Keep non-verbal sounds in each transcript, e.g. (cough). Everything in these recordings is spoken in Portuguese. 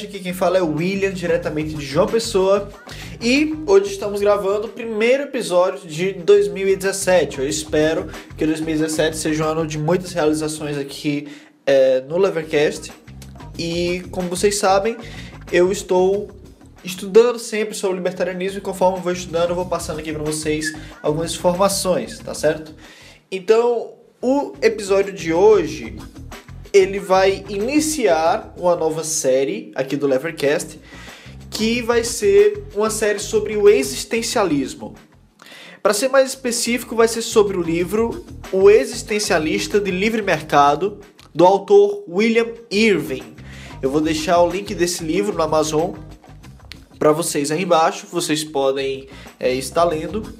Levercast, aqui quem fala é o William, diretamente de João Pessoa. E hoje estamos gravando o primeiro episódio de 2017. Eu espero que 2017 seja um ano de muitas realizações aqui é, no Levercast. E como vocês sabem, eu estou estudando sempre sobre libertarianismo e conforme eu vou estudando, eu vou passando aqui para vocês algumas informações, tá certo? Então, o episódio de hoje ele vai iniciar uma nova série aqui do Levercast, que vai ser uma série sobre o existencialismo. Para ser mais específico, vai ser sobre o livro O Existencialista de Livre Mercado, do autor William Irving. Eu vou deixar o link desse livro no Amazon para vocês aí embaixo, vocês podem é, estar lendo.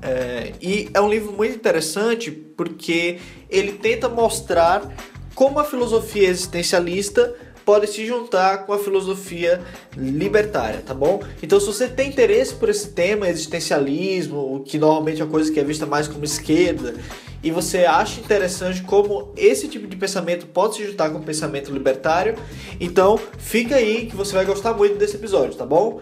É, e é um livro muito interessante porque ele tenta mostrar como a filosofia existencialista pode se juntar com a filosofia libertária, tá bom? Então, se você tem interesse por esse tema, existencialismo, que normalmente é uma coisa que é vista mais como esquerda, e você acha interessante como esse tipo de pensamento pode se juntar com o pensamento libertário, então fica aí que você vai gostar muito desse episódio, tá bom?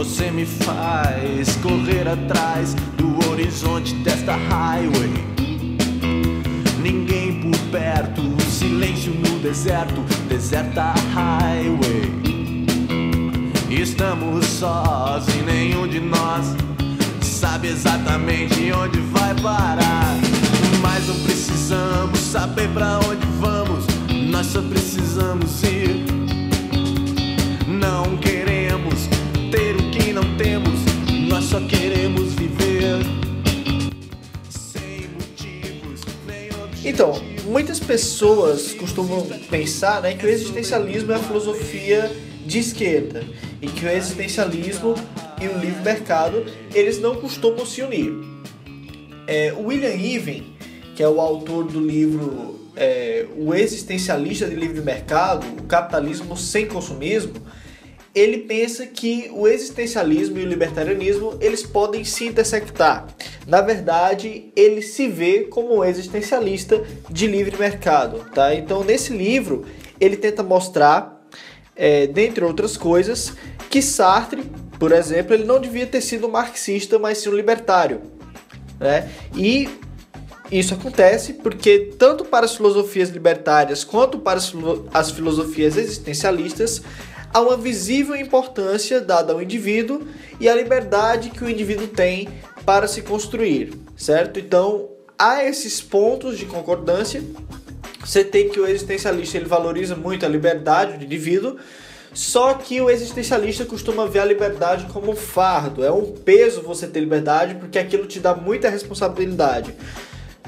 Você me faz correr atrás do horizonte desta highway. Ninguém por perto, silêncio no deserto, deserta highway. Estamos sós e nenhum de nós sabe exatamente onde vai parar. Mas não precisamos saber pra onde vamos, nós só precisamos ir. Então, muitas pessoas costumam pensar né, que o existencialismo é a filosofia de esquerda e que o existencialismo e o livre mercado eles não costumam se unir. É, William Irving, que é o autor do livro é, O Existencialista de Livre Mercado, o Capitalismo sem Consumismo, ele pensa que o existencialismo e o libertarianismo eles podem se intersectar. Na verdade, ele se vê como um existencialista de livre mercado, tá? Então, nesse livro, ele tenta mostrar, é, dentre outras coisas, que Sartre, por exemplo, ele não devia ter sido um marxista, mas sim um libertário, né? E isso acontece porque tanto para as filosofias libertárias quanto para as filo- as filosofias existencialistas há uma visível importância dada ao indivíduo e à liberdade que o indivíduo tem para se construir, certo? Então, há esses pontos de concordância. Você tem que o existencialista ele valoriza muito a liberdade do indivíduo, só que o existencialista costuma ver a liberdade como um fardo, é um peso você ter liberdade porque aquilo te dá muita responsabilidade.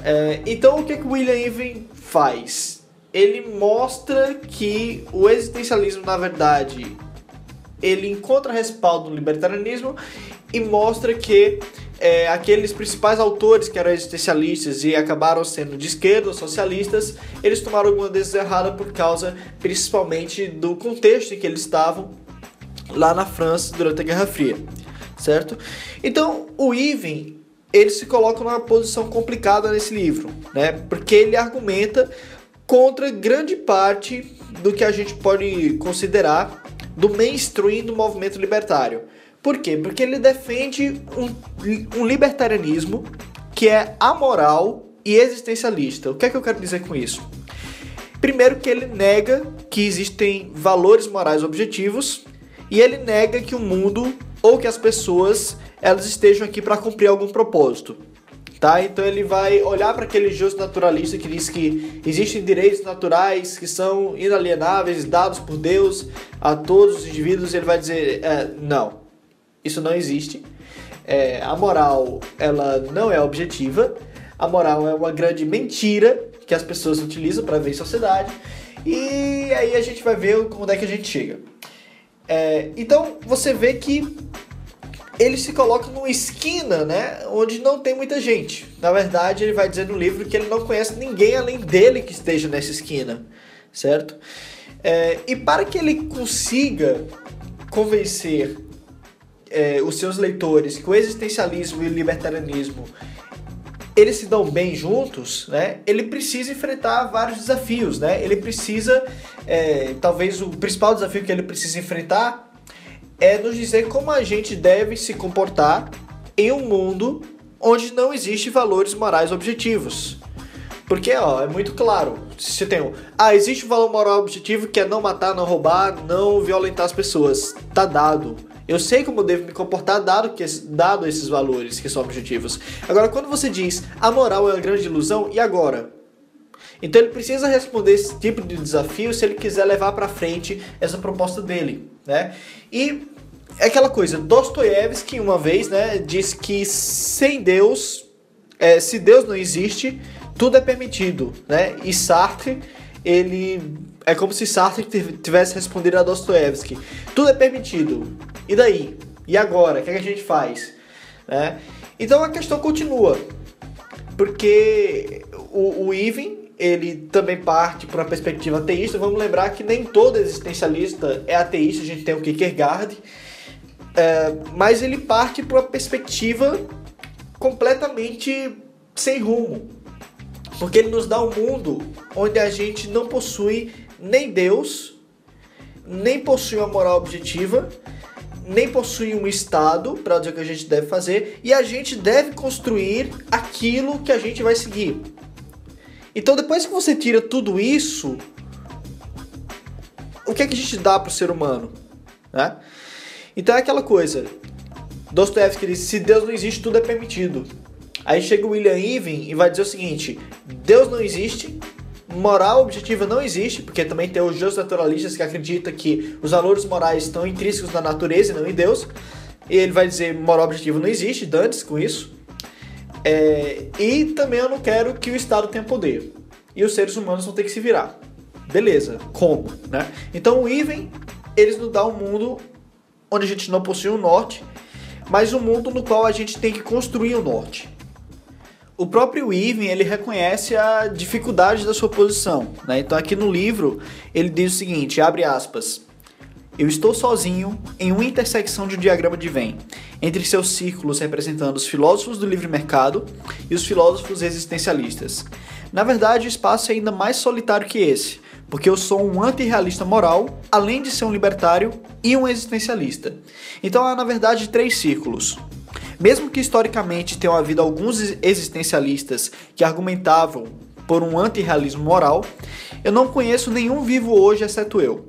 É, então, o que, que o William Irving faz? Ele mostra que o existencialismo, na verdade, ele encontra respaldo no libertarianismo e mostra que é, aqueles principais autores que eram existencialistas e acabaram sendo de esquerda socialistas, eles tomaram alguma decisão errada por causa principalmente do contexto em que eles estavam lá na França durante a Guerra Fria, certo? Então, o Irving ele se coloca numa posição complicada nesse livro, né? Porque ele argumenta contra grande parte do que a gente pode considerar do mainstream do movimento libertário. Por quê? Porque ele defende um, um libertarianismo que é amoral e existencialista. O que é que eu quero dizer com isso? Primeiro que ele nega que existem valores morais objetivos e ele nega que o mundo ou que as pessoas elas estejam aqui para cumprir algum propósito. Tá? Então ele vai olhar para aquele justo naturalista que diz que existem direitos naturais que são inalienáveis, dados por Deus a todos os indivíduos, e ele vai dizer, é, não, isso não existe. É, a moral ela não é objetiva, a moral é uma grande mentira que as pessoas utilizam para ver em sociedade, e aí a gente vai ver como é que a gente chega. É, então você vê que ele se coloca numa esquina, né, onde não tem muita gente. Na verdade, ele vai dizer no livro que ele não conhece ninguém além dele que esteja nessa esquina, certo? É, e para que ele consiga convencer é, os seus leitores que o existencialismo e o libertarianismo eles se dão bem juntos, né? Ele precisa enfrentar vários desafios, né? Ele precisa, é, talvez o principal desafio que ele precisa enfrentar é nos dizer como a gente deve se comportar em um mundo onde não existe valores morais objetivos. Porque, ó, é muito claro. Se tem um. Ah, existe um valor moral objetivo que é não matar, não roubar, não violentar as pessoas. Tá dado. Eu sei como eu devo me comportar dado, que, dado esses valores que são objetivos. Agora, quando você diz a moral é uma grande ilusão, e agora? Então ele precisa responder esse tipo de desafio se ele quiser levar para frente essa proposta dele, né? E é aquela coisa, Dostoiévski uma vez, né, disse que sem Deus, é, se Deus não existe, tudo é permitido, né? E Sartre, ele é como se Sartre tivesse respondido a Dostoiévski, tudo é permitido. E daí? E agora? O que, é que a gente faz? Né? Então a questão continua, porque o, o Ivan ele também parte para uma perspectiva ateísta. Vamos lembrar que nem todo existencialista é ateísta. A gente tem o Kierkegaard, é, mas ele parte para uma perspectiva completamente sem rumo. Porque ele nos dá um mundo onde a gente não possui nem Deus, nem possui uma moral objetiva, nem possui um Estado para dizer o que a gente deve fazer, e a gente deve construir aquilo que a gente vai seguir. Então, depois que você tira tudo isso, o que é que a gente dá para o ser humano? Né? Então é aquela coisa. Dostoevsky diz: se Deus não existe, tudo é permitido. Aí chega o William Even e vai dizer o seguinte: Deus não existe, moral objetiva não existe, porque também tem os juros naturalistas que acreditam que os valores morais estão intrínsecos na natureza e não em Deus. E ele vai dizer moral objetiva não existe, dantes com isso. É, e também eu não quero que o Estado tenha poder. E os seres humanos vão ter que se virar. Beleza, como? Né? Então o Even, eles nos dão um mundo onde a gente não possui um norte, mas um mundo no qual a gente tem que construir o um norte. O próprio Even ele reconhece a dificuldade da sua posição. Né? Então aqui no livro ele diz o seguinte, abre aspas, eu estou sozinho em uma intersecção de um diagrama de Venn, entre seus círculos representando os filósofos do livre mercado e os filósofos existencialistas. Na verdade, o espaço é ainda mais solitário que esse, porque eu sou um antirrealista moral, além de ser um libertário e um existencialista. Então há, na verdade, três círculos. Mesmo que historicamente tenham havido alguns existencialistas que argumentavam por um antirrealismo moral, eu não conheço nenhum vivo hoje exceto eu.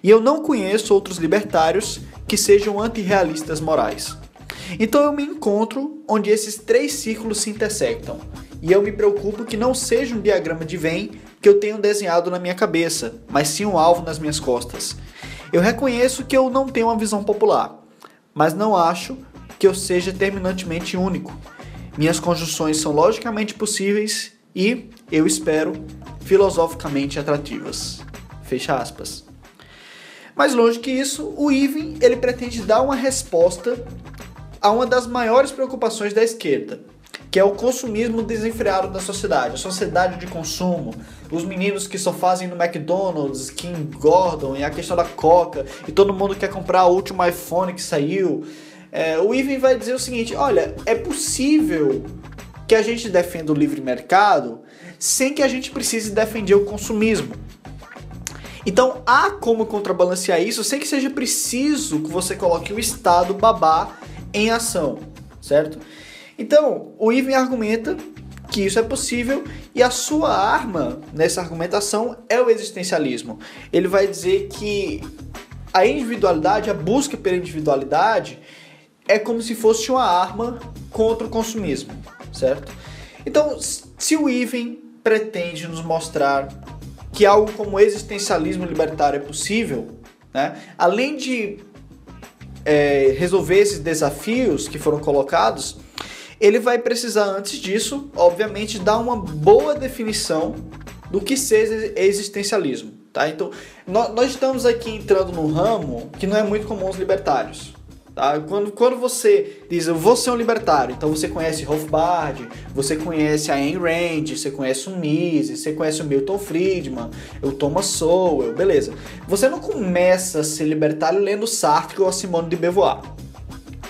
E eu não conheço outros libertários que sejam antirrealistas morais. Então eu me encontro onde esses três círculos se intersectam. E eu me preocupo que não seja um diagrama de Venn que eu tenho desenhado na minha cabeça, mas sim um alvo nas minhas costas. Eu reconheço que eu não tenho uma visão popular, mas não acho que eu seja terminantemente único. Minhas conjunções são logicamente possíveis e, eu espero, filosoficamente atrativas. Fecha aspas. Mais longe que isso, o Ivan ele pretende dar uma resposta a uma das maiores preocupações da esquerda, que é o consumismo desenfreado da sociedade, a sociedade de consumo, os meninos que só fazem no McDonald's, que engordam, e a questão da coca, e todo mundo quer comprar o último iPhone que saiu. É, o Ivan vai dizer o seguinte: olha, é possível que a gente defenda o livre mercado sem que a gente precise defender o consumismo. Então há como contrabalancear isso sem que seja preciso que você coloque o Estado babá em ação, certo? Então, o Ivan argumenta que isso é possível e a sua arma nessa argumentação é o existencialismo. Ele vai dizer que a individualidade, a busca pela individualidade, é como se fosse uma arma contra o consumismo, certo? Então, se o Ivan pretende nos mostrar que algo como existencialismo libertário é possível, né? além de é, resolver esses desafios que foram colocados, ele vai precisar, antes disso, obviamente, dar uma boa definição do que seja existencialismo. Tá? Então, nós estamos aqui entrando num ramo que não é muito comum aos libertários. Tá? Quando, quando você diz eu vou ser um libertário, então você conhece Rothbard, você conhece a Ayn Rand, você conhece o Mises, você conhece o Milton Friedman, o Thomas Sowell, beleza. Você não começa a ser libertário lendo Sartre ou a Simone de Beauvoir,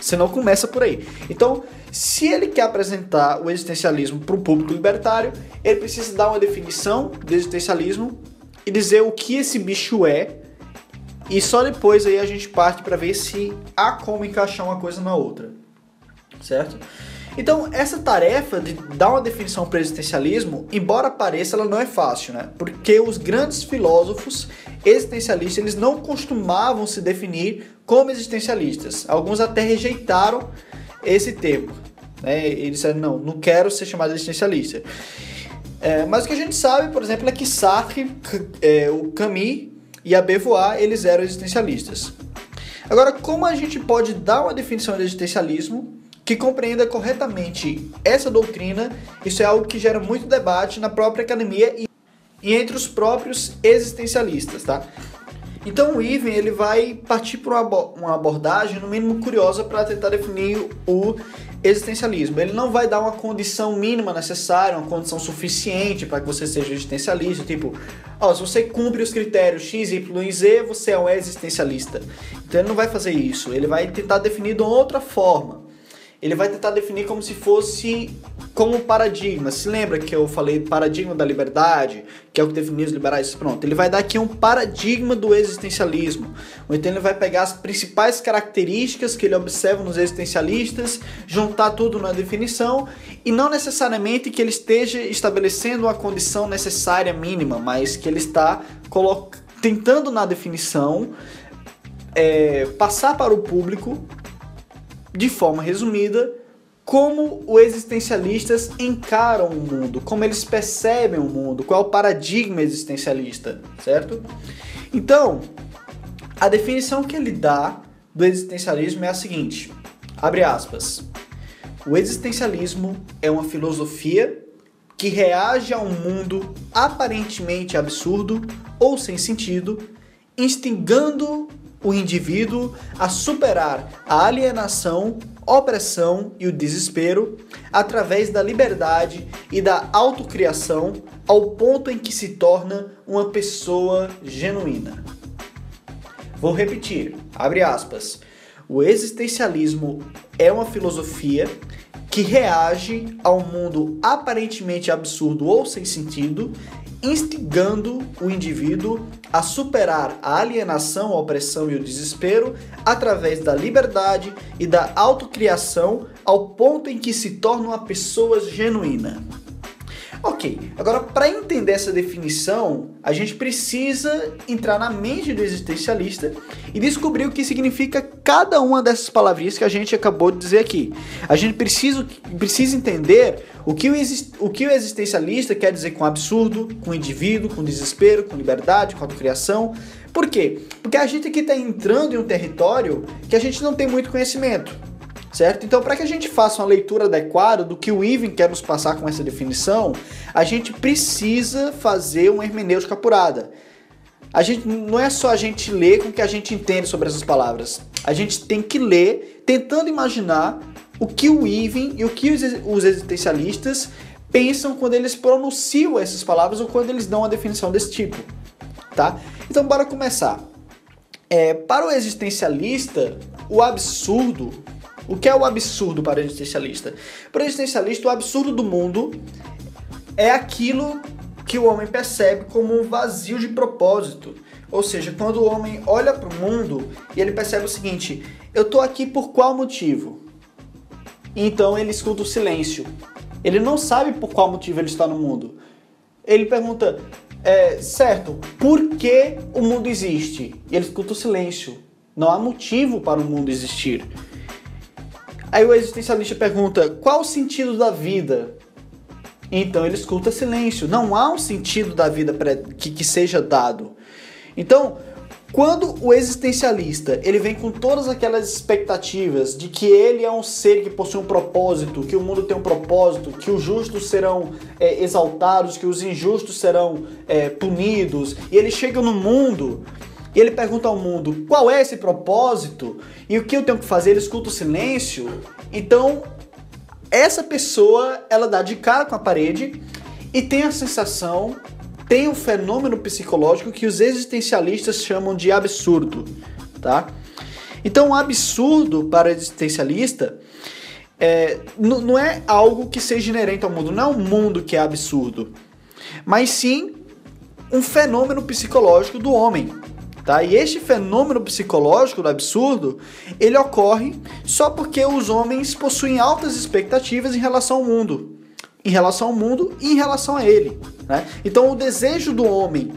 Você não começa por aí. Então, se ele quer apresentar o existencialismo para o público libertário, ele precisa dar uma definição do existencialismo e dizer o que esse bicho é. E só depois aí a gente parte para ver se há como encaixar uma coisa na outra. Certo? Então, essa tarefa de dar uma definição para o existencialismo, embora pareça, ela não é fácil, né? Porque os grandes filósofos existencialistas, eles não costumavam se definir como existencialistas. Alguns até rejeitaram esse termo. Né? Eles disseram, não, não quero ser chamado existencialista. É, mas o que a gente sabe, por exemplo, é que Sartre, é, o Camus e a Beauvoir, eles eram existencialistas. Agora, como a gente pode dar uma definição de existencialismo que compreenda corretamente essa doutrina, isso é algo que gera muito debate na própria academia e, e entre os próprios existencialistas, tá? Então o Iven ele vai partir por uma abordagem no mínimo curiosa para tentar definir o existencialismo. Ele não vai dar uma condição mínima necessária, uma condição suficiente para que você seja existencialista, tipo, ó, se você cumpre os critérios X, Y e Z, você é um existencialista. Então ele não vai fazer isso, ele vai tentar definir de outra forma ele vai tentar definir como se fosse como paradigma. Se lembra que eu falei paradigma da liberdade, que é o que definiu os liberais? Pronto, ele vai dar aqui um paradigma do existencialismo. Então ele vai pegar as principais características que ele observa nos existencialistas, juntar tudo na definição e não necessariamente que ele esteja estabelecendo uma condição necessária mínima, mas que ele está tentando na definição é, passar para o público de forma resumida, como os existencialistas encaram o mundo, como eles percebem o mundo, qual é o paradigma existencialista, certo? Então, a definição que ele dá do existencialismo é a seguinte: abre aspas. O existencialismo é uma filosofia que reage a um mundo aparentemente absurdo ou sem sentido, instigando o indivíduo a superar a alienação, opressão e o desespero através da liberdade e da autocriação ao ponto em que se torna uma pessoa genuína. Vou repetir, abre aspas. O existencialismo é uma filosofia que reage ao mundo aparentemente absurdo ou sem sentido instigando o indivíduo a superar a alienação, a opressão e o desespero através da liberdade e da autocriação ao ponto em que se torna uma pessoa genuína. Ok, agora para entender essa definição, a gente precisa entrar na mente do existencialista e descobrir o que significa cada uma dessas palavrinhas que a gente acabou de dizer aqui. A gente precisa, precisa entender o que o, o que o existencialista quer dizer com absurdo, com indivíduo, com desespero, com liberdade, com autocriação. Por quê? Porque a gente aqui está entrando em um território que a gente não tem muito conhecimento certo? Então, para que a gente faça uma leitura adequada do que o Ivan quer nos passar com essa definição, a gente precisa fazer uma hermenêutica apurada. A gente não é só a gente ler com o que a gente entende sobre essas palavras. A gente tem que ler tentando imaginar o que o Ivan e o que os existencialistas pensam quando eles pronunciam essas palavras ou quando eles dão uma definição desse tipo, tá? Então, bora começar. É, para o existencialista, o absurdo o que é o absurdo para o existencialista? Para o existencialista, o absurdo do mundo é aquilo que o homem percebe como um vazio de propósito. Ou seja, quando o homem olha para o mundo e ele percebe o seguinte: eu estou aqui por qual motivo? Então ele escuta o silêncio. Ele não sabe por qual motivo ele está no mundo. Ele pergunta: é, certo, por que o mundo existe? E ele escuta o silêncio. Não há motivo para o mundo existir. Aí o existencialista pergunta: qual o sentido da vida? Então ele escuta silêncio. Não há um sentido da vida que, que seja dado. Então, quando o existencialista ele vem com todas aquelas expectativas de que ele é um ser que possui um propósito, que o mundo tem um propósito, que os justos serão é, exaltados, que os injustos serão é, punidos, e ele chega no mundo e ele pergunta ao mundo qual é esse propósito e o que eu tenho que fazer, ele escuta o silêncio. Então, essa pessoa, ela dá de cara com a parede e tem a sensação, tem um fenômeno psicológico que os existencialistas chamam de absurdo, tá? Então, absurdo para o existencialista é, não é algo que seja inerente ao mundo, não é um mundo que é absurdo, mas sim um fenômeno psicológico do homem. Tá? E este fenômeno psicológico do absurdo, ele ocorre só porque os homens possuem altas expectativas em relação ao mundo, em relação ao mundo e em relação a ele. Né? Então o desejo do homem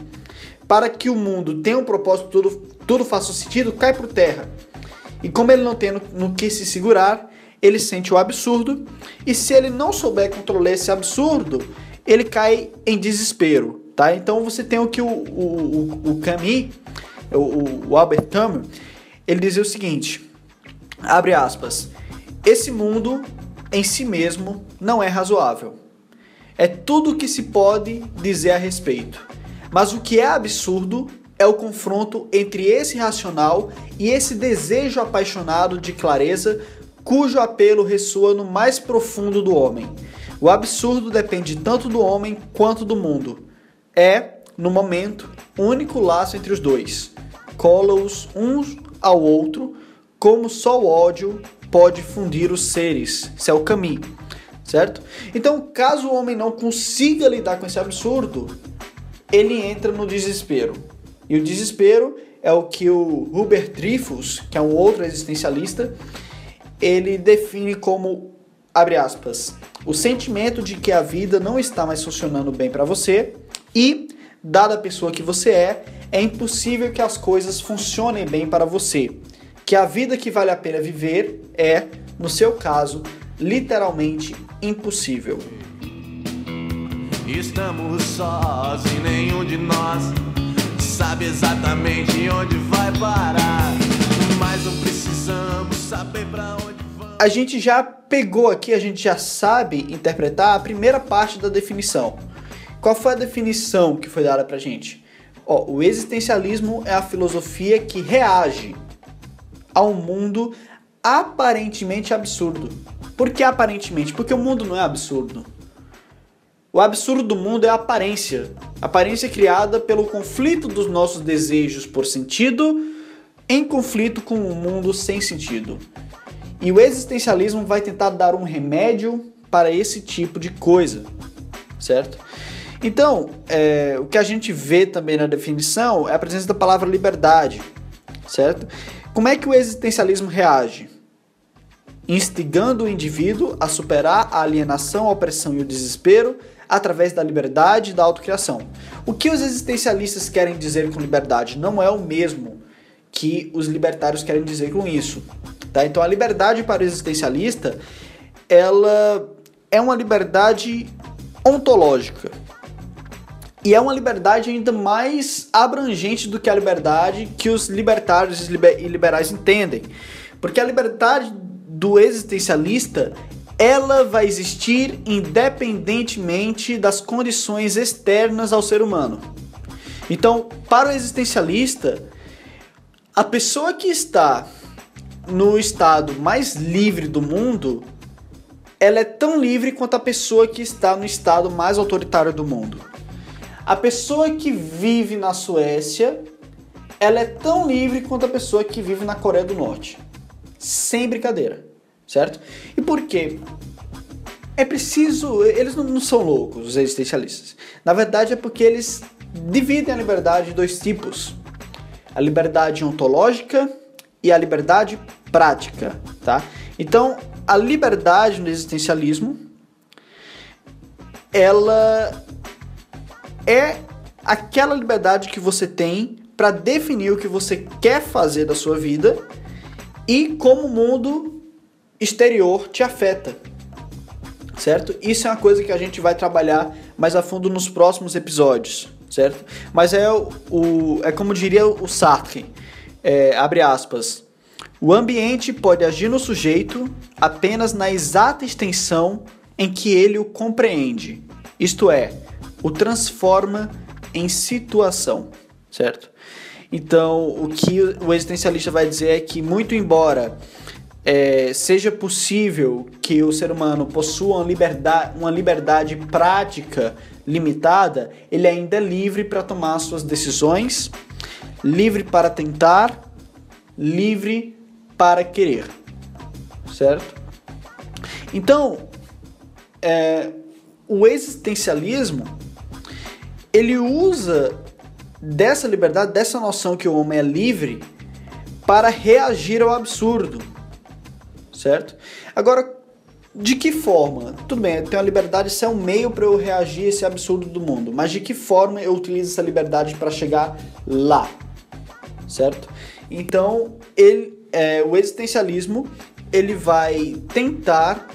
para que o mundo tenha um propósito, tudo, tudo faça sentido, cai por terra. E como ele não tem no, no que se segurar, ele sente o absurdo, e se ele não souber controlar esse absurdo, ele cai em desespero. Tá? Então você tem o que o, o, o, o Camus o, o Albert Camus, ele dizia o seguinte, abre aspas, esse mundo em si mesmo não é razoável. É tudo o que se pode dizer a respeito. Mas o que é absurdo é o confronto entre esse racional e esse desejo apaixonado de clareza, cujo apelo ressoa no mais profundo do homem. O absurdo depende tanto do homem quanto do mundo. É, no momento, único laço entre os dois cola-os uns ao outro, como só o ódio pode fundir os seres. Isso é o caminho, certo? Então, caso o homem não consiga lidar com esse absurdo, ele entra no desespero. E o desespero é o que o Hubert Dreyfus, que é um outro existencialista, ele define como abre aspas, o sentimento de que a vida não está mais funcionando bem para você e, dada a pessoa que você é, é impossível que as coisas funcionem bem para você. Que a vida que vale a pena viver é, no seu caso, literalmente impossível. Estamos sós e nenhum de nós sabe exatamente onde vai parar. Mas não precisamos saber para onde vamos. A gente já pegou aqui, a gente já sabe interpretar a primeira parte da definição. Qual foi a definição que foi dada pra gente? Ó, o existencialismo é a filosofia que reage ao mundo aparentemente absurdo. Por que aparentemente? Porque o mundo não é absurdo. O absurdo do mundo é a aparência. Aparência criada pelo conflito dos nossos desejos por sentido em conflito com o um mundo sem sentido. E o existencialismo vai tentar dar um remédio para esse tipo de coisa, certo? Então, é, o que a gente vê também na definição é a presença da palavra liberdade, certo? Como é que o existencialismo reage? Instigando o indivíduo a superar a alienação, a opressão e o desespero através da liberdade e da autocriação. O que os existencialistas querem dizer com liberdade não é o mesmo que os libertários querem dizer com isso. Tá? Então a liberdade para o existencialista ela é uma liberdade ontológica. E é uma liberdade ainda mais abrangente do que a liberdade que os libertários e liberais entendem. Porque a liberdade do existencialista ela vai existir independentemente das condições externas ao ser humano. Então, para o existencialista, a pessoa que está no estado mais livre do mundo, ela é tão livre quanto a pessoa que está no estado mais autoritário do mundo. A pessoa que vive na Suécia, ela é tão livre quanto a pessoa que vive na Coreia do Norte. Sem brincadeira, certo? E por quê? É preciso. Eles não são loucos, os existencialistas. Na verdade, é porque eles dividem a liberdade em dois tipos: a liberdade ontológica e a liberdade prática, tá? Então, a liberdade no existencialismo ela é aquela liberdade que você tem para definir o que você quer fazer da sua vida e como o mundo exterior te afeta. Certo? Isso é uma coisa que a gente vai trabalhar mais a fundo nos próximos episódios, certo? Mas é o, é como diria o Sartre, é, abre aspas. O ambiente pode agir no sujeito apenas na exata extensão em que ele o compreende. Isto é, o transforma em situação, certo? Então, o que o existencialista vai dizer é que, muito embora é, seja possível que o ser humano possua uma liberdade, uma liberdade prática limitada, ele ainda é livre para tomar suas decisões, livre para tentar, livre para querer, certo? Então, é, o existencialismo ele usa dessa liberdade, dessa noção que o homem é livre para reagir ao absurdo, certo? Agora, de que forma? Tudo bem, eu tenho a liberdade, isso é um meio para eu reagir a esse absurdo do mundo, mas de que forma eu utilizo essa liberdade para chegar lá, certo? Então, ele, é, o existencialismo ele vai tentar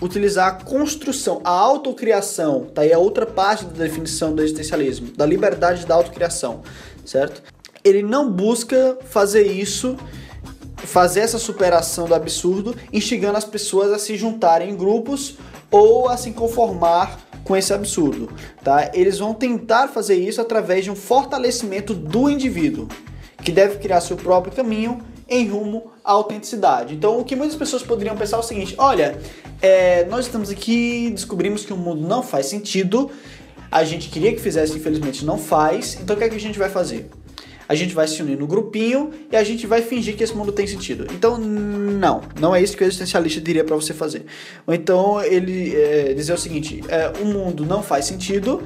utilizar a construção, a autocriação, tá aí a outra parte da definição do existencialismo, da liberdade da autocriação, certo? Ele não busca fazer isso, fazer essa superação do absurdo, instigando as pessoas a se juntarem em grupos ou a se conformar com esse absurdo, tá? Eles vão tentar fazer isso através de um fortalecimento do indivíduo, que deve criar seu próprio caminho em rumo à autenticidade. Então, o que muitas pessoas poderiam pensar é o seguinte: olha, é, nós estamos aqui, descobrimos que o mundo não faz sentido, a gente queria que fizesse, infelizmente não faz, então o que, é que a gente vai fazer? A gente vai se unir no grupinho e a gente vai fingir que esse mundo tem sentido. Então, não, não é isso que o existencialista diria para você fazer. Ou então ele é, dizer o seguinte: é, o mundo não faz sentido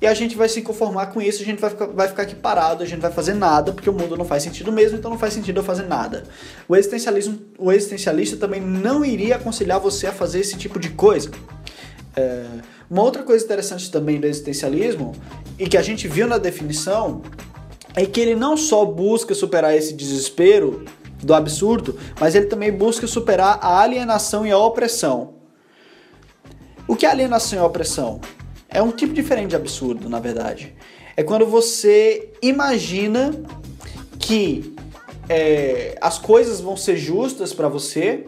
e a gente vai se conformar com isso, a gente vai ficar, vai ficar aqui parado, a gente vai fazer nada, porque o mundo não faz sentido mesmo, então não faz sentido eu fazer nada. O existencialismo, o existencialista também não iria aconselhar você a fazer esse tipo de coisa. É, uma outra coisa interessante também do existencialismo, e que a gente viu na definição, é que ele não só busca superar esse desespero do absurdo, mas ele também busca superar a alienação e a opressão. O que é alienação e opressão? É um tipo diferente de absurdo, na verdade. É quando você imagina que é, as coisas vão ser justas para você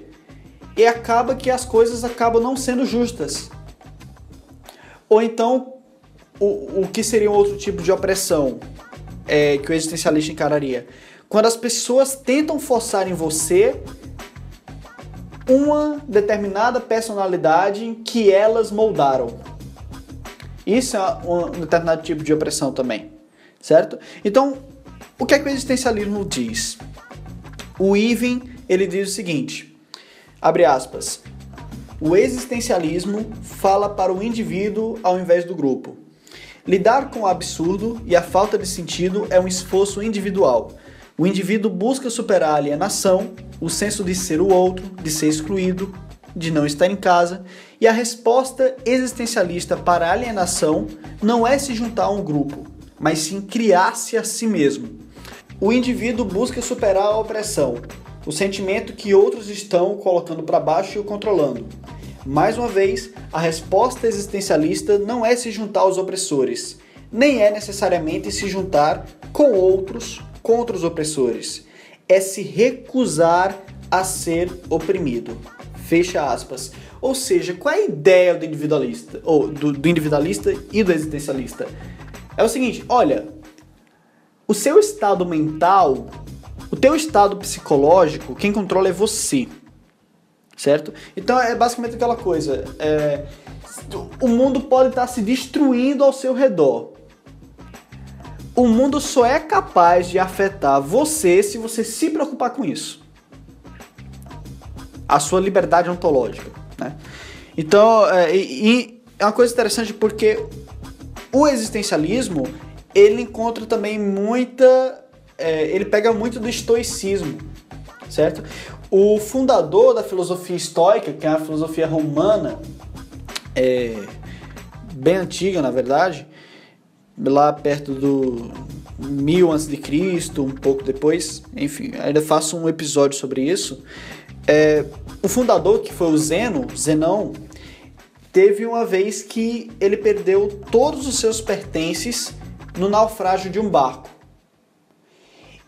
e acaba que as coisas acabam não sendo justas. Ou então, o, o que seria um outro tipo de opressão é, que o existencialista encararia? Quando as pessoas tentam forçar em você uma determinada personalidade que elas moldaram. Isso é um determinado tipo de opressão também, certo? Então, o que é que o existencialismo diz? O Iven, ele diz o seguinte, abre aspas, o existencialismo fala para o indivíduo ao invés do grupo. Lidar com o absurdo e a falta de sentido é um esforço individual. O indivíduo busca superar a alienação, o senso de ser o outro, de ser excluído, de não estar em casa, e a resposta existencialista para a alienação não é se juntar a um grupo, mas sim criar-se a si mesmo. O indivíduo busca superar a opressão, o sentimento que outros estão colocando para baixo e o controlando. Mais uma vez, a resposta existencialista não é se juntar aos opressores, nem é necessariamente se juntar com outros contra os opressores. É se recusar a ser oprimido. Fecha aspas. Ou seja, qual é a ideia do individualista, ou do, do individualista e do existencialista? É o seguinte, olha, o seu estado mental, o teu estado psicológico, quem controla é você, certo? Então é basicamente aquela coisa, é, o mundo pode estar se destruindo ao seu redor. O mundo só é capaz de afetar você se você se preocupar com isso a sua liberdade ontológica. Então, é, e, é uma coisa interessante porque o existencialismo ele encontra também muita. É, ele pega muito do estoicismo, certo? O fundador da filosofia estoica, que é a filosofia romana, é, bem antiga na verdade, lá perto do mil antes de Cristo, um pouco depois, enfim, ainda faço um episódio sobre isso. É, o fundador, que foi o Zeno, Zenão, teve uma vez que ele perdeu todos os seus pertences no naufrágio de um barco.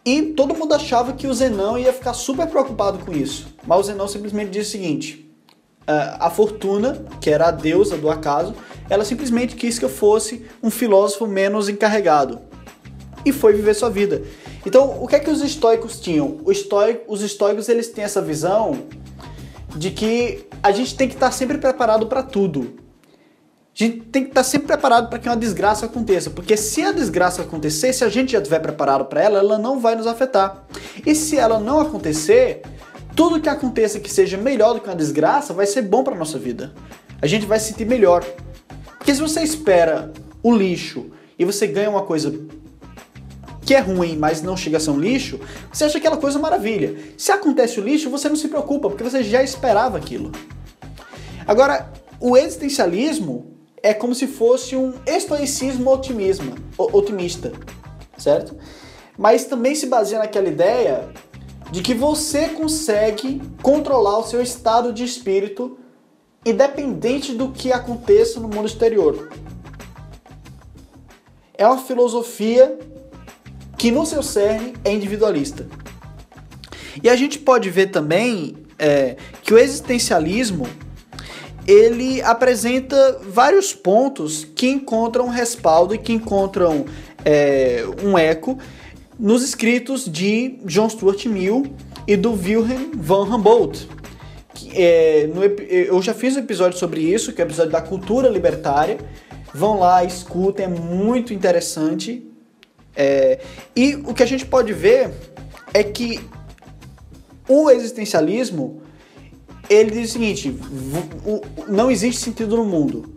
E todo mundo achava que o Zenão ia ficar super preocupado com isso. Mas o Zenão simplesmente disse o seguinte: a fortuna, que era a deusa do acaso, ela simplesmente quis que eu fosse um filósofo menos encarregado. E foi viver sua vida. Então, o que é que os estoicos tinham? os estoicos eles têm essa visão de que a gente tem que estar sempre preparado para tudo. A gente tem que estar sempre preparado para que uma desgraça aconteça, porque se a desgraça acontecer, se a gente já estiver preparado para ela, ela não vai nos afetar. E se ela não acontecer, tudo que aconteça que seja melhor do que uma desgraça vai ser bom para nossa vida. A gente vai se sentir melhor. Porque se você espera o lixo e você ganha uma coisa que é ruim, mas não chega a ser um lixo, você acha aquela coisa maravilha. Se acontece o lixo, você não se preocupa, porque você já esperava aquilo. Agora, o existencialismo é como se fosse um estoicismo otimismo, otimista, certo? Mas também se baseia naquela ideia de que você consegue controlar o seu estado de espírito independente do que aconteça no mundo exterior. É uma filosofia que no seu cerne é individualista. E a gente pode ver também é, que o existencialismo ele apresenta vários pontos que encontram respaldo e que encontram é, um eco nos escritos de John Stuart Mill e do Wilhelm von Humboldt. É, no, eu já fiz um episódio sobre isso, que é o episódio da cultura libertária. Vão lá, escutem, é muito interessante. É, e o que a gente pode ver é que o existencialismo ele diz o seguinte: não existe sentido no mundo.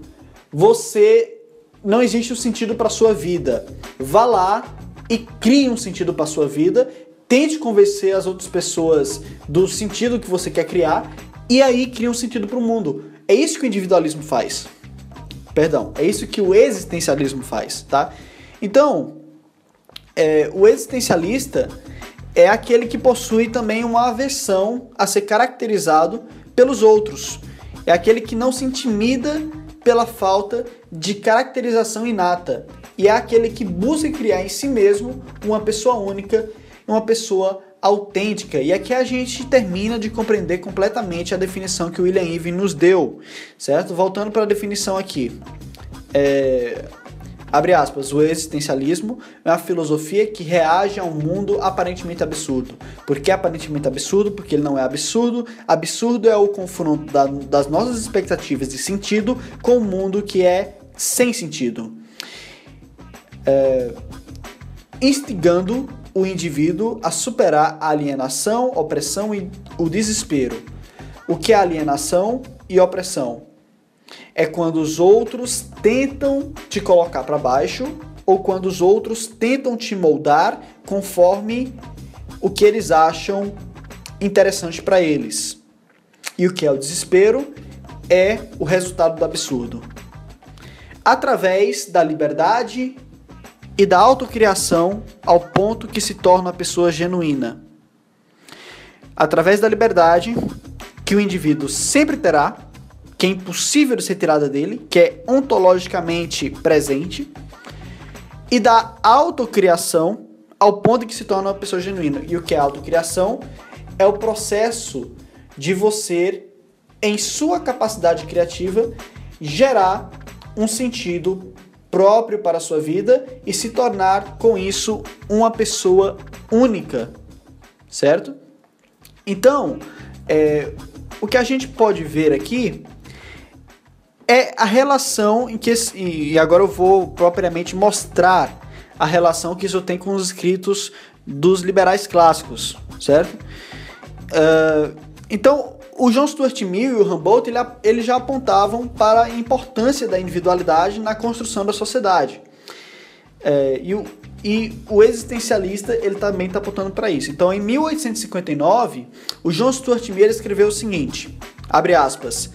Você não existe o um sentido para sua vida. Vá lá e crie um sentido para sua vida. Tente convencer as outras pessoas do sentido que você quer criar e aí cria um sentido para o mundo. É isso que o individualismo faz. Perdão, é isso que o existencialismo faz, tá? Então, é, o existencialista é aquele que possui também uma aversão a ser caracterizado pelos outros. É aquele que não se intimida pela falta de caracterização inata. E é aquele que busca criar em si mesmo uma pessoa única, uma pessoa autêntica. E aqui a gente termina de compreender completamente a definição que o William Eve nos deu, certo? Voltando para a definição aqui. É, abre aspas, o existencialismo é uma filosofia que reage a um mundo aparentemente absurdo. Por que aparentemente absurdo? Porque ele não é absurdo. Absurdo é o confronto da, das nossas expectativas de sentido com o mundo que é sem sentido. É, instigando o indivíduo a superar a alienação, opressão e o desespero. O que é alienação e opressão? É quando os outros tentam te colocar para baixo ou quando os outros tentam te moldar conforme o que eles acham interessante para eles. E o que é o desespero? É o resultado do absurdo. Através da liberdade e da autocriação ao ponto que se torna uma pessoa genuína. Através da liberdade que o indivíduo sempre terá, que é impossível de ser tirada dele, que é ontologicamente presente, e da autocriação ao ponto que se torna uma pessoa genuína. E o que é autocriação? É o processo de você, em sua capacidade criativa, gerar um sentido próprio para a sua vida e se tornar com isso uma pessoa única, certo? Então, é, o que a gente pode ver aqui é a relação em que e agora eu vou propriamente mostrar a relação que isso tem com os escritos dos liberais clássicos, certo? Uh, então, o John Stuart Mill e o Humboldt ele, ele já apontavam para a importância da individualidade na construção da sociedade. É, e, o, e o existencialista ele também está apontando para isso. Então, em 1859, o John Stuart Mill escreveu o seguinte: abre aspas.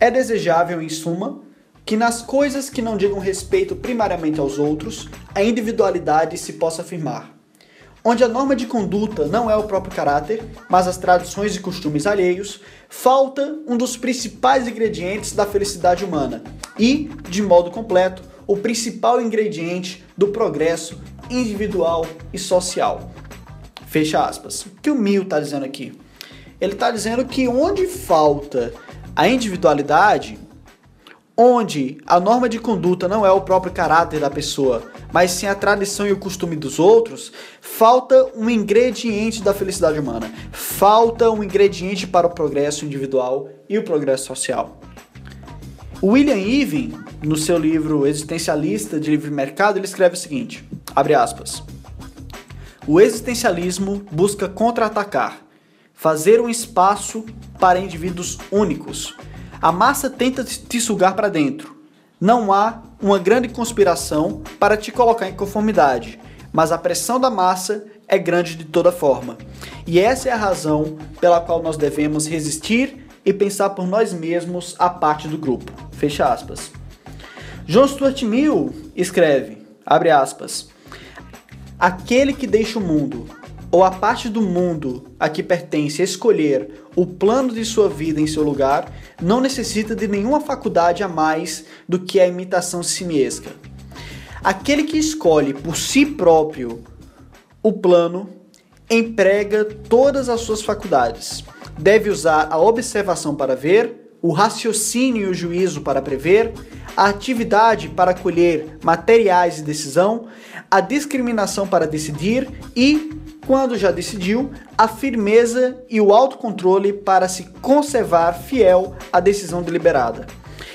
É desejável, em suma, que nas coisas que não digam respeito primariamente aos outros, a individualidade se possa afirmar onde a norma de conduta não é o próprio caráter, mas as tradições e costumes alheios, falta um dos principais ingredientes da felicidade humana e, de modo completo, o principal ingrediente do progresso individual e social. Fecha aspas. O que o Mill está dizendo aqui? Ele está dizendo que onde falta a individualidade, onde a norma de conduta não é o próprio caráter da pessoa, mas sim a tradição e o costume dos outros, falta um ingrediente da felicidade humana, falta um ingrediente para o progresso individual e o progresso social. William Eve, no seu livro Existencialista de Livre Mercado, ele escreve o seguinte: abre aspas. O existencialismo busca contra-atacar, fazer um espaço para indivíduos únicos. A massa tenta te sugar para dentro. Não há uma grande conspiração para te colocar em conformidade, mas a pressão da massa é grande de toda forma. E essa é a razão pela qual nós devemos resistir e pensar por nós mesmos a parte do grupo. Fecha aspas. John Stuart Mill escreve, abre aspas, aquele que deixa o mundo ou a parte do mundo a que pertence escolher o plano de sua vida em seu lugar não necessita de nenhuma faculdade a mais do que a imitação simiesca. Aquele que escolhe por si próprio o plano emprega todas as suas faculdades. Deve usar a observação para ver, o raciocínio e o juízo para prever, a atividade para colher materiais de decisão, a discriminação para decidir e, quando já decidiu, a firmeza e o autocontrole para se conservar fiel à decisão deliberada.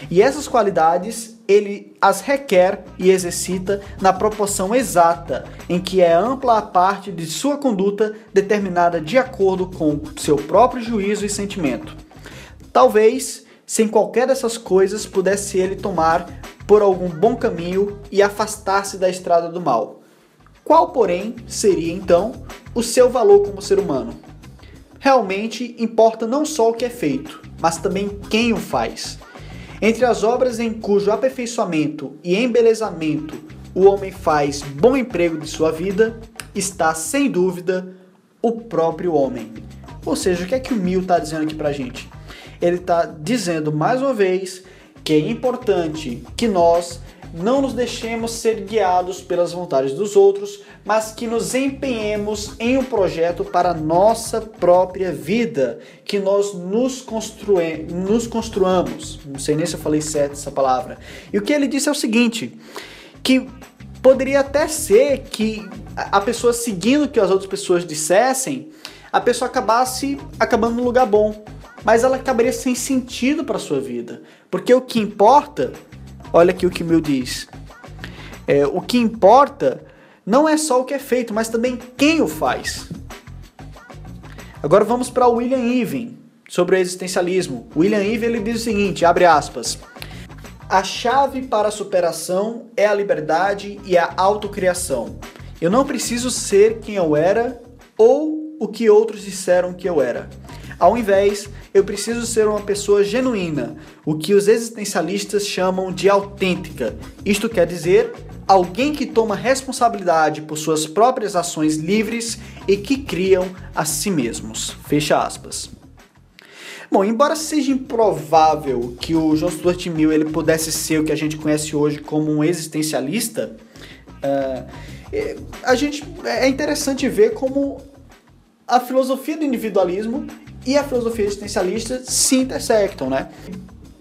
E essas qualidades ele as requer e exercita na proporção exata em que é ampla a parte de sua conduta determinada de acordo com seu próprio juízo e sentimento. Talvez, sem qualquer dessas coisas, pudesse ele tomar por algum bom caminho e afastar-se da estrada do mal. Qual, porém, seria então o seu valor como ser humano? Realmente importa não só o que é feito, mas também quem o faz. Entre as obras em cujo aperfeiçoamento e embelezamento o homem faz bom emprego de sua vida, está sem dúvida o próprio homem. Ou seja, o que é que o Mill está dizendo aqui pra gente? Ele está dizendo mais uma vez que é importante que nós não nos deixemos ser guiados pelas vontades dos outros, mas que nos empenhemos em um projeto para a nossa própria vida, que nós nos, construe nos construamos. Não sei nem se eu falei certo essa palavra. E o que ele disse é o seguinte: que poderia até ser que a pessoa seguindo o que as outras pessoas dissessem, a pessoa acabasse acabando no lugar bom, mas ela acabaria sem sentido para sua vida, porque o que importa Olha aqui o que Mill diz. É, o que importa não é só o que é feito, mas também quem o faz. Agora vamos para William Even sobre o existencialismo. William Even ele diz o seguinte, abre aspas: A chave para a superação é a liberdade e a autocriação. Eu não preciso ser quem eu era ou o que outros disseram que eu era. Ao invés, eu preciso ser uma pessoa genuína, o que os existencialistas chamam de autêntica. Isto quer dizer alguém que toma responsabilidade por suas próprias ações livres e que criam a si mesmos. Fecha aspas. Bom, embora seja improvável que o John Stuart Mill ele pudesse ser o que a gente conhece hoje como um existencialista, uh, a gente é interessante ver como a filosofia do individualismo e a filosofia existencialista se intersectam, né?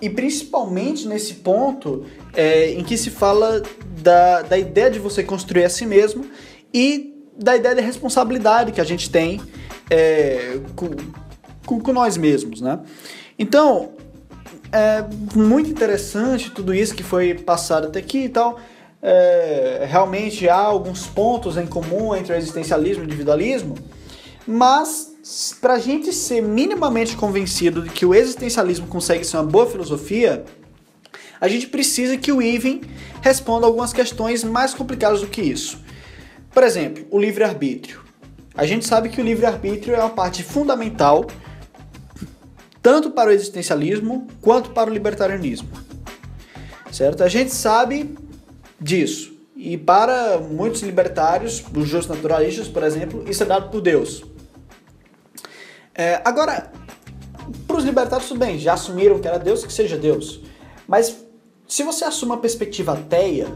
E principalmente nesse ponto é, em que se fala da, da ideia de você construir a si mesmo e da ideia de responsabilidade que a gente tem é, com, com, com, nós mesmos, né? Então, é muito interessante tudo isso que foi passado até aqui e tal. É, realmente há alguns pontos em comum entre o existencialismo e o individualismo, mas para a gente ser minimamente convencido de que o existencialismo consegue ser uma boa filosofia, a gente precisa que o Even responda algumas questões mais complicadas do que isso. Por exemplo, o livre-arbítrio. A gente sabe que o livre-arbítrio é uma parte fundamental tanto para o existencialismo quanto para o libertarianismo. Certo? A gente sabe disso. E para muitos libertários, os justos naturalistas, por exemplo, isso é dado por Deus. É, agora, para os libertários, tudo bem, já assumiram que era Deus, que seja Deus. Mas se você assume uma perspectiva ateia,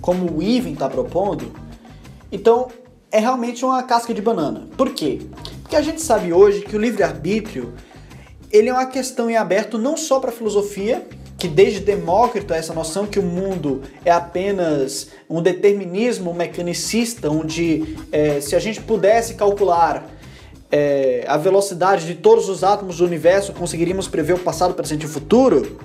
como o Ivan está propondo, então é realmente uma casca de banana. Por quê? Porque a gente sabe hoje que o livre-arbítrio ele é uma questão em aberto não só para a filosofia, que desde Demócrito essa noção que o mundo é apenas um determinismo mecanicista, onde é, se a gente pudesse calcular é, a velocidade de todos os átomos do universo, conseguiríamos prever o passado, presente e o futuro.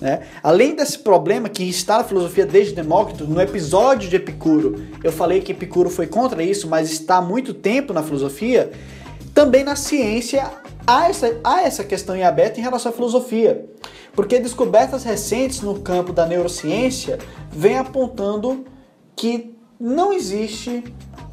Né? Além desse problema que está na filosofia desde Demócrito, no episódio de Epicuro, eu falei que Epicuro foi contra isso, mas está há muito tempo na filosofia. também na ciência há essa, há essa questão em aberto em relação à filosofia. Porque descobertas recentes no campo da neurociência vêm apontando que não existe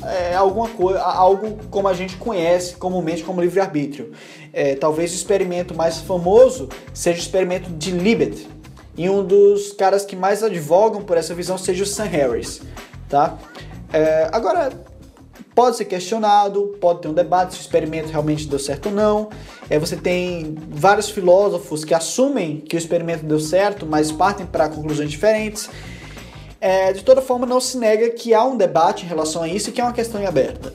é, alguma coisa, algo como a gente conhece comumente como livre-arbítrio. É, talvez o experimento mais famoso seja o experimento de Libet, e um dos caras que mais advogam por essa visão seja o Sam Harris, tá? É, agora, pode ser questionado, pode ter um debate se o experimento realmente deu certo ou não. É, você tem vários filósofos que assumem que o experimento deu certo, mas partem para conclusões diferentes. É, de toda forma, não se nega que há um debate em relação a isso e que é uma questão em aberta.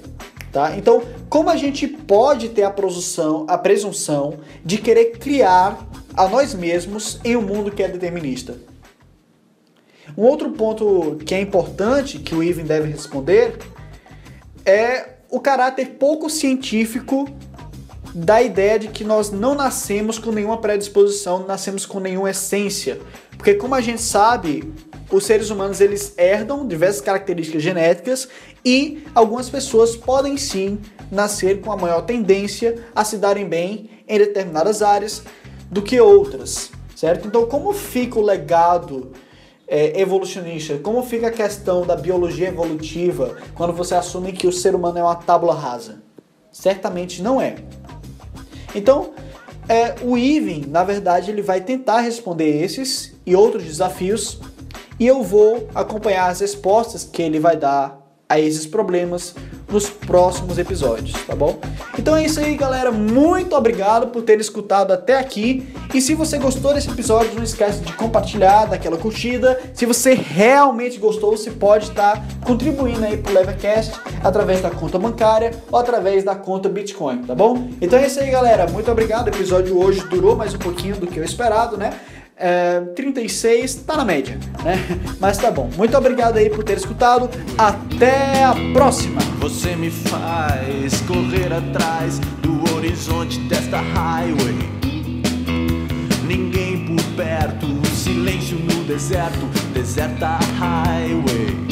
Tá? Então, como a gente pode ter a presunção, a presunção de querer criar a nós mesmos em um mundo que é determinista? Um outro ponto que é importante que o Ivan deve responder é o caráter pouco científico da ideia de que nós não nascemos com nenhuma predisposição, nascemos com nenhuma essência. Porque como a gente sabe, os seres humanos eles herdam diversas características genéticas e algumas pessoas podem sim nascer com a maior tendência a se darem bem em determinadas áreas do que outras, certo? Então, como fica o legado é, evolucionista? Como fica a questão da biologia evolutiva quando você assume que o ser humano é uma tábula rasa? Certamente não é. Então, é, o Ivan, na verdade, ele vai tentar responder esses e outros desafios e eu vou acompanhar as respostas que ele vai dar a esses problemas nos próximos episódios, tá bom? Então é isso aí, galera. Muito obrigado por ter escutado até aqui. E se você gostou desse episódio, não esquece de compartilhar, daquela curtida. Se você realmente gostou, você pode estar contribuindo aí pro Levercast através da conta bancária ou através da conta Bitcoin, tá bom? Então é isso aí, galera. Muito obrigado. O episódio hoje durou mais um pouquinho do que eu esperado, né? É, 36 tá na média, né? (laughs) Mas tá bom. Muito obrigado aí por ter escutado. Até a próxima. Você me faz correr atrás do horizonte desta highway. Ninguém por perto, silêncio no deserto, deserta highway.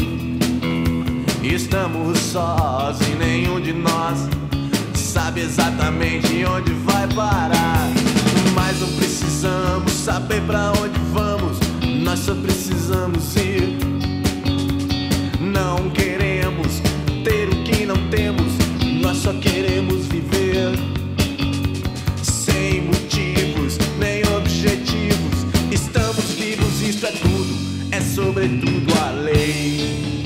Estamos sós e nenhum de nós sabe exatamente onde vai parar mas não precisamos saber para onde vamos, nós só precisamos ir. Não queremos ter o que não temos, nós só queremos viver. Sem motivos nem objetivos, estamos vivos, isso é tudo, é sobretudo a lei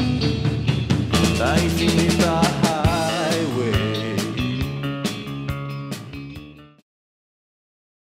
da infinita.